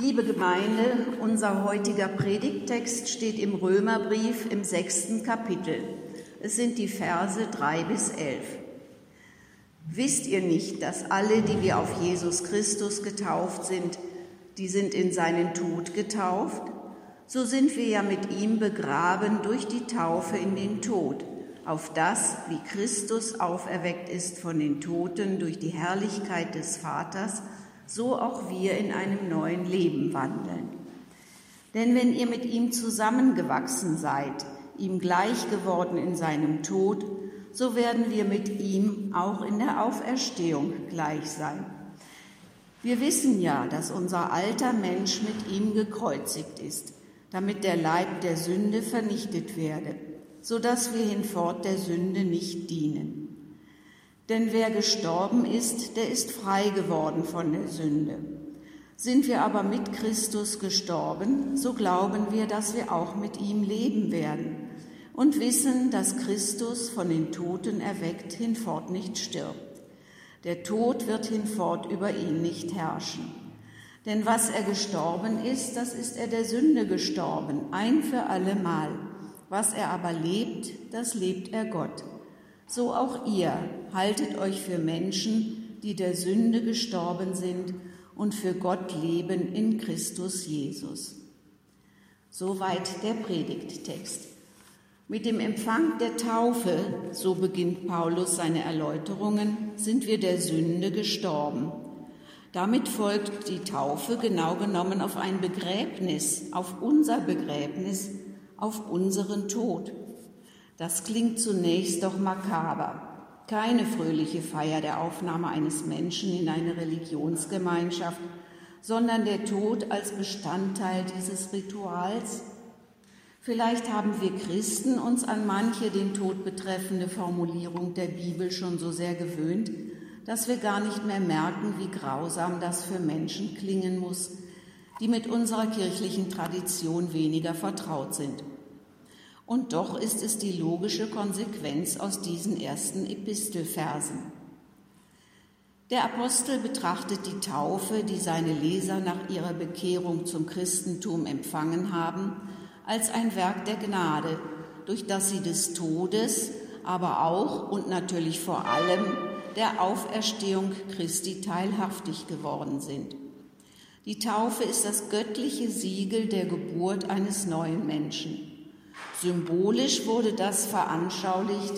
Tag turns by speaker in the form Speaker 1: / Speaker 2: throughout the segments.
Speaker 1: Liebe Gemeinde, unser heutiger Predigttext steht im Römerbrief im sechsten Kapitel. Es sind die Verse drei bis elf. Wisst ihr nicht, dass alle, die wir auf Jesus Christus getauft sind, die sind in seinen Tod getauft? So sind wir ja mit ihm begraben durch die Taufe in den Tod, auf das, wie Christus auferweckt ist von den Toten durch die Herrlichkeit des Vaters, so auch wir in einem neuen Leben wandeln. Denn wenn ihr mit ihm zusammengewachsen seid, ihm gleich geworden in seinem Tod, so werden wir mit ihm auch in der Auferstehung gleich sein. Wir wissen ja, dass unser alter Mensch mit ihm gekreuzigt ist, damit der Leib der Sünde vernichtet werde, so dass wir hinfort der Sünde nicht dienen. Denn wer gestorben ist, der ist frei geworden von der Sünde. Sind wir aber mit Christus gestorben, so glauben wir, dass wir auch mit ihm leben werden und wissen, dass Christus von den Toten erweckt hinfort nicht stirbt. Der Tod wird hinfort über ihn nicht herrschen. Denn was er gestorben ist, das ist er der Sünde gestorben, ein für allemal. Was er aber lebt, das lebt er Gott so auch ihr haltet euch für Menschen, die der Sünde gestorben sind und für Gott leben in Christus Jesus. Soweit der Predigttext. Mit dem Empfang der Taufe, so beginnt Paulus seine Erläuterungen, sind wir der Sünde gestorben. Damit folgt die Taufe genau genommen auf ein Begräbnis, auf unser Begräbnis, auf unseren Tod. Das klingt zunächst doch makaber. Keine fröhliche Feier der Aufnahme eines Menschen in eine Religionsgemeinschaft, sondern der Tod als Bestandteil dieses Rituals. Vielleicht haben wir Christen uns an manche den Tod betreffende Formulierung der Bibel schon so sehr gewöhnt, dass wir gar nicht mehr merken, wie grausam das für Menschen klingen muss, die mit unserer kirchlichen Tradition weniger vertraut sind. Und doch ist es die logische Konsequenz aus diesen ersten Epistelversen. Der Apostel betrachtet die Taufe, die seine Leser nach ihrer Bekehrung zum Christentum empfangen haben, als ein Werk der Gnade, durch das sie des Todes, aber auch und natürlich vor allem der Auferstehung Christi teilhaftig geworden sind. Die Taufe ist das göttliche Siegel der Geburt eines neuen Menschen. Symbolisch wurde das veranschaulicht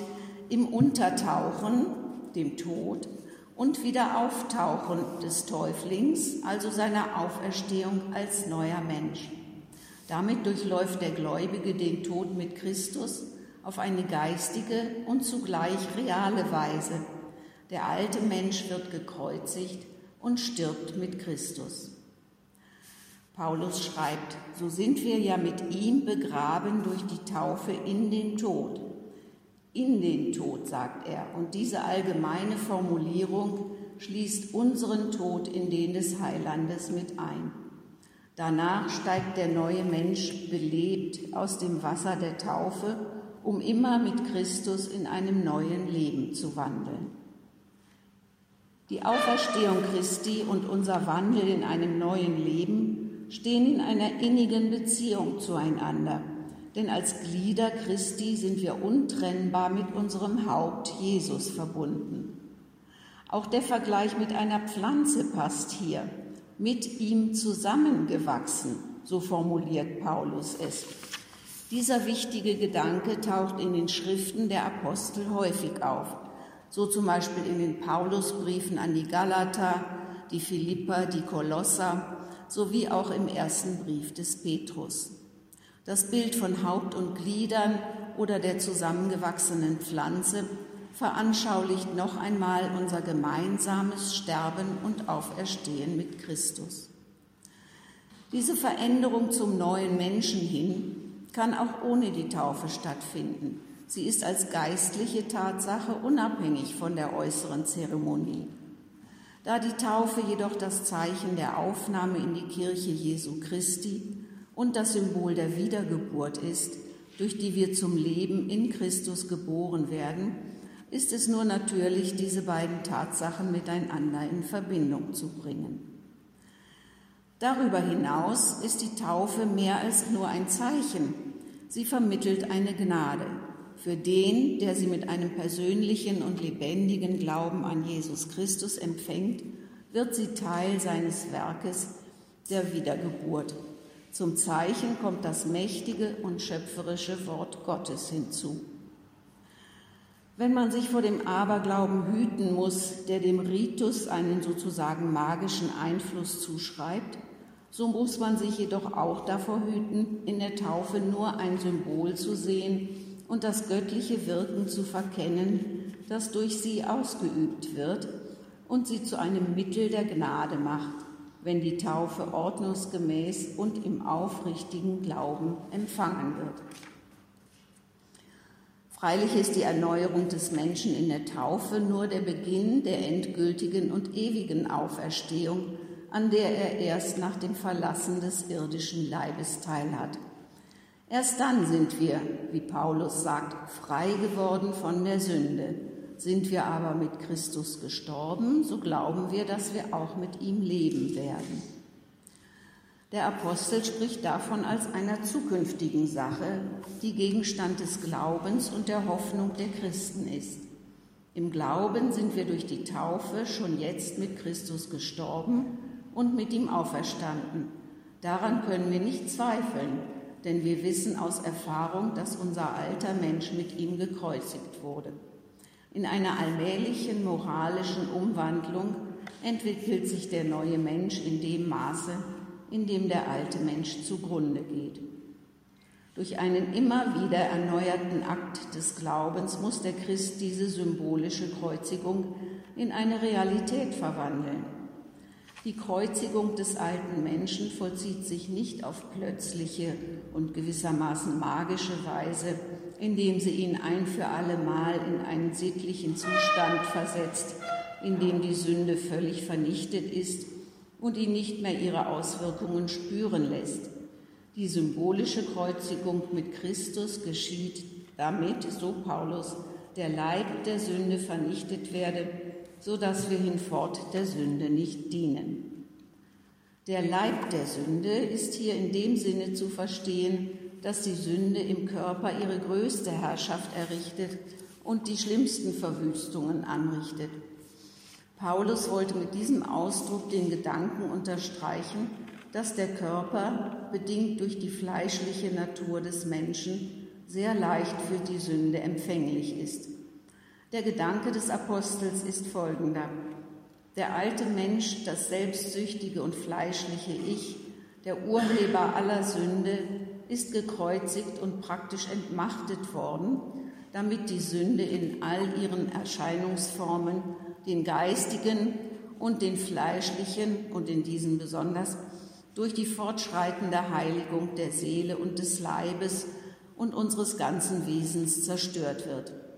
Speaker 1: im Untertauchen, dem Tod, und Wiederauftauchen des Täuflings, also seiner Auferstehung als neuer Mensch. Damit durchläuft der Gläubige den Tod mit Christus auf eine geistige und zugleich reale Weise. Der alte Mensch wird gekreuzigt und stirbt mit Christus. Paulus schreibt, so sind wir ja mit ihm begraben durch die Taufe in den Tod. In den Tod, sagt er. Und diese allgemeine Formulierung schließt unseren Tod in den des Heilandes mit ein. Danach steigt der neue Mensch belebt aus dem Wasser der Taufe, um immer mit Christus in einem neuen Leben zu wandeln. Die Auferstehung Christi und unser Wandel in einem neuen Leben stehen in einer innigen Beziehung zueinander. Denn als Glieder Christi sind wir untrennbar mit unserem Haupt Jesus verbunden. Auch der Vergleich mit einer Pflanze passt hier. Mit ihm zusammengewachsen, so formuliert Paulus es. Dieser wichtige Gedanke taucht in den Schriften der Apostel häufig auf, so zum Beispiel in den Paulusbriefen an die Galater, die Philipper, die Kolosser sowie auch im ersten Brief des Petrus. Das Bild von Haupt und Gliedern oder der zusammengewachsenen Pflanze veranschaulicht noch einmal unser gemeinsames Sterben und Auferstehen mit Christus. Diese Veränderung zum neuen Menschen hin kann auch ohne die Taufe stattfinden. Sie ist als geistliche Tatsache unabhängig von der äußeren Zeremonie. Da die Taufe jedoch das Zeichen der Aufnahme in die Kirche Jesu Christi und das Symbol der Wiedergeburt ist, durch die wir zum Leben in Christus geboren werden, ist es nur natürlich, diese beiden Tatsachen miteinander in Verbindung zu bringen. Darüber hinaus ist die Taufe mehr als nur ein Zeichen. Sie vermittelt eine Gnade für den, der sie mit einem persönlichen und lebendigen Glauben an Jesus Christus empfängt, wird sie Teil seines Werkes der Wiedergeburt. Zum Zeichen kommt das mächtige und schöpferische Wort Gottes hinzu. Wenn man sich vor dem Aberglauben hüten muss, der dem Ritus einen sozusagen magischen Einfluss zuschreibt, so muss man sich jedoch auch davor hüten, in der Taufe nur ein Symbol zu sehen und das göttliche Wirken zu verkennen, das durch sie ausgeübt wird und sie zu einem Mittel der Gnade macht, wenn die Taufe ordnungsgemäß und im aufrichtigen Glauben empfangen wird. Freilich ist die Erneuerung des Menschen in der Taufe nur der Beginn der endgültigen und ewigen Auferstehung, an der er erst nach dem Verlassen des irdischen Leibes teilhat. Erst dann sind wir, wie Paulus sagt, frei geworden von der Sünde. Sind wir aber mit Christus gestorben, so glauben wir, dass wir auch mit ihm leben werden. Der Apostel spricht davon als einer zukünftigen Sache, die Gegenstand des Glaubens und der Hoffnung der Christen ist. Im Glauben sind wir durch die Taufe schon jetzt mit Christus gestorben und mit ihm auferstanden. Daran können wir nicht zweifeln, denn wir wissen aus Erfahrung, dass unser alter Mensch mit ihm gekreuzigt wurde. In einer allmählichen moralischen Umwandlung entwickelt sich der neue Mensch in dem Maße, in dem der alte Mensch zugrunde geht. Durch einen immer wieder erneuerten Akt des Glaubens muss der Christ diese symbolische Kreuzigung in eine Realität verwandeln. Die Kreuzigung des alten Menschen vollzieht sich nicht auf plötzliche und gewissermaßen magische Weise, indem sie ihn ein für alle Mal in einen sittlichen Zustand versetzt, in dem die Sünde völlig vernichtet ist und ihn nicht mehr ihre Auswirkungen spüren lässt. Die symbolische Kreuzigung mit Christus geschieht damit, so Paulus, der Leib der Sünde vernichtet werde so dass wir hinfort der Sünde nicht dienen. Der Leib der Sünde ist hier in dem Sinne zu verstehen, dass die Sünde im Körper ihre größte Herrschaft errichtet und die schlimmsten Verwüstungen anrichtet. Paulus wollte mit diesem Ausdruck den Gedanken unterstreichen, dass der Körper, bedingt durch die fleischliche Natur des Menschen, sehr leicht für die Sünde empfänglich ist. Der Gedanke des Apostels ist folgender. Der alte Mensch, das selbstsüchtige und fleischliche Ich, der Urheber aller Sünde, ist gekreuzigt und praktisch entmachtet worden, damit die Sünde in all ihren Erscheinungsformen, den geistigen und den fleischlichen und in diesen besonders, durch die fortschreitende Heiligung der Seele und des Leibes und unseres ganzen Wesens zerstört wird.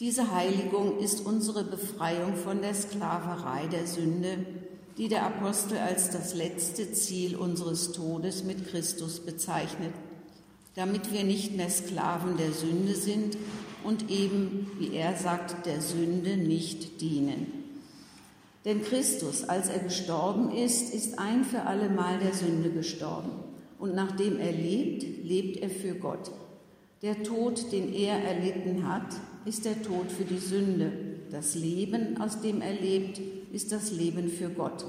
Speaker 1: Diese Heiligung ist unsere Befreiung von der Sklaverei der Sünde, die der Apostel als das letzte Ziel unseres Todes mit Christus bezeichnet, damit wir nicht mehr Sklaven der Sünde sind und eben, wie er sagt, der Sünde nicht dienen. Denn Christus, als er gestorben ist, ist ein für alle Mal der Sünde gestorben. Und nachdem er lebt, lebt er für Gott. Der Tod, den er erlitten hat, ist der Tod für die Sünde. Das Leben, aus dem er lebt, ist das Leben für Gott.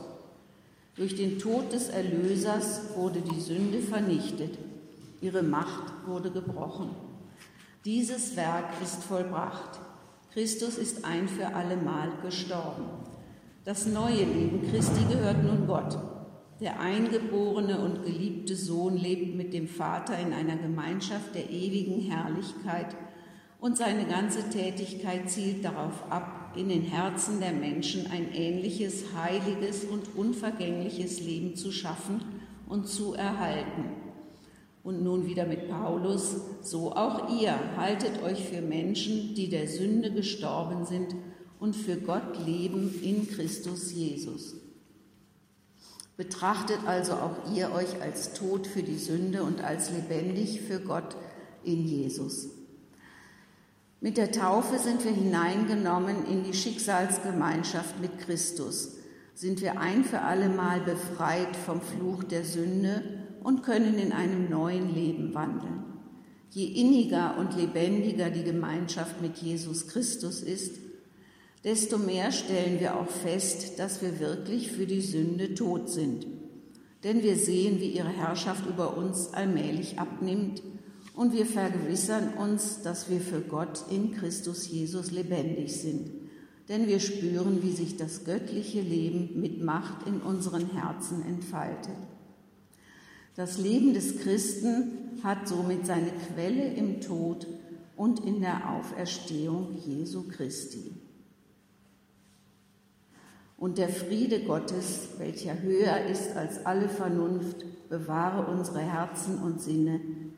Speaker 1: Durch den Tod des Erlösers wurde die Sünde vernichtet. Ihre Macht wurde gebrochen. Dieses Werk ist vollbracht. Christus ist ein für allemal gestorben. Das neue Leben Christi gehört nun Gott. Der eingeborene und geliebte Sohn lebt mit dem Vater in einer Gemeinschaft der ewigen Herrlichkeit und seine ganze Tätigkeit zielt darauf ab, in den Herzen der Menschen ein ähnliches, heiliges und unvergängliches Leben zu schaffen und zu erhalten. Und nun wieder mit Paulus, so auch ihr haltet euch für Menschen, die der Sünde gestorben sind und für Gott leben in Christus Jesus. Betrachtet also auch ihr euch als tot für die Sünde und als lebendig für Gott in Jesus. Mit der Taufe sind wir hineingenommen in die Schicksalsgemeinschaft mit Christus. sind wir ein für allemal befreit vom Fluch der Sünde und können in einem neuen Leben wandeln. Je inniger und lebendiger die Gemeinschaft mit Jesus Christus ist, desto mehr stellen wir auch fest, dass wir wirklich für die Sünde tot sind. Denn wir sehen, wie ihre Herrschaft über uns allmählich abnimmt und wir vergewissern uns, dass wir für Gott in Christus Jesus lebendig sind. Denn wir spüren, wie sich das göttliche Leben mit Macht in unseren Herzen entfaltet. Das Leben des Christen hat somit seine Quelle im Tod und in der Auferstehung Jesu Christi. Und der Friede Gottes, welcher höher ist als alle Vernunft, bewahre unsere Herzen und Sinne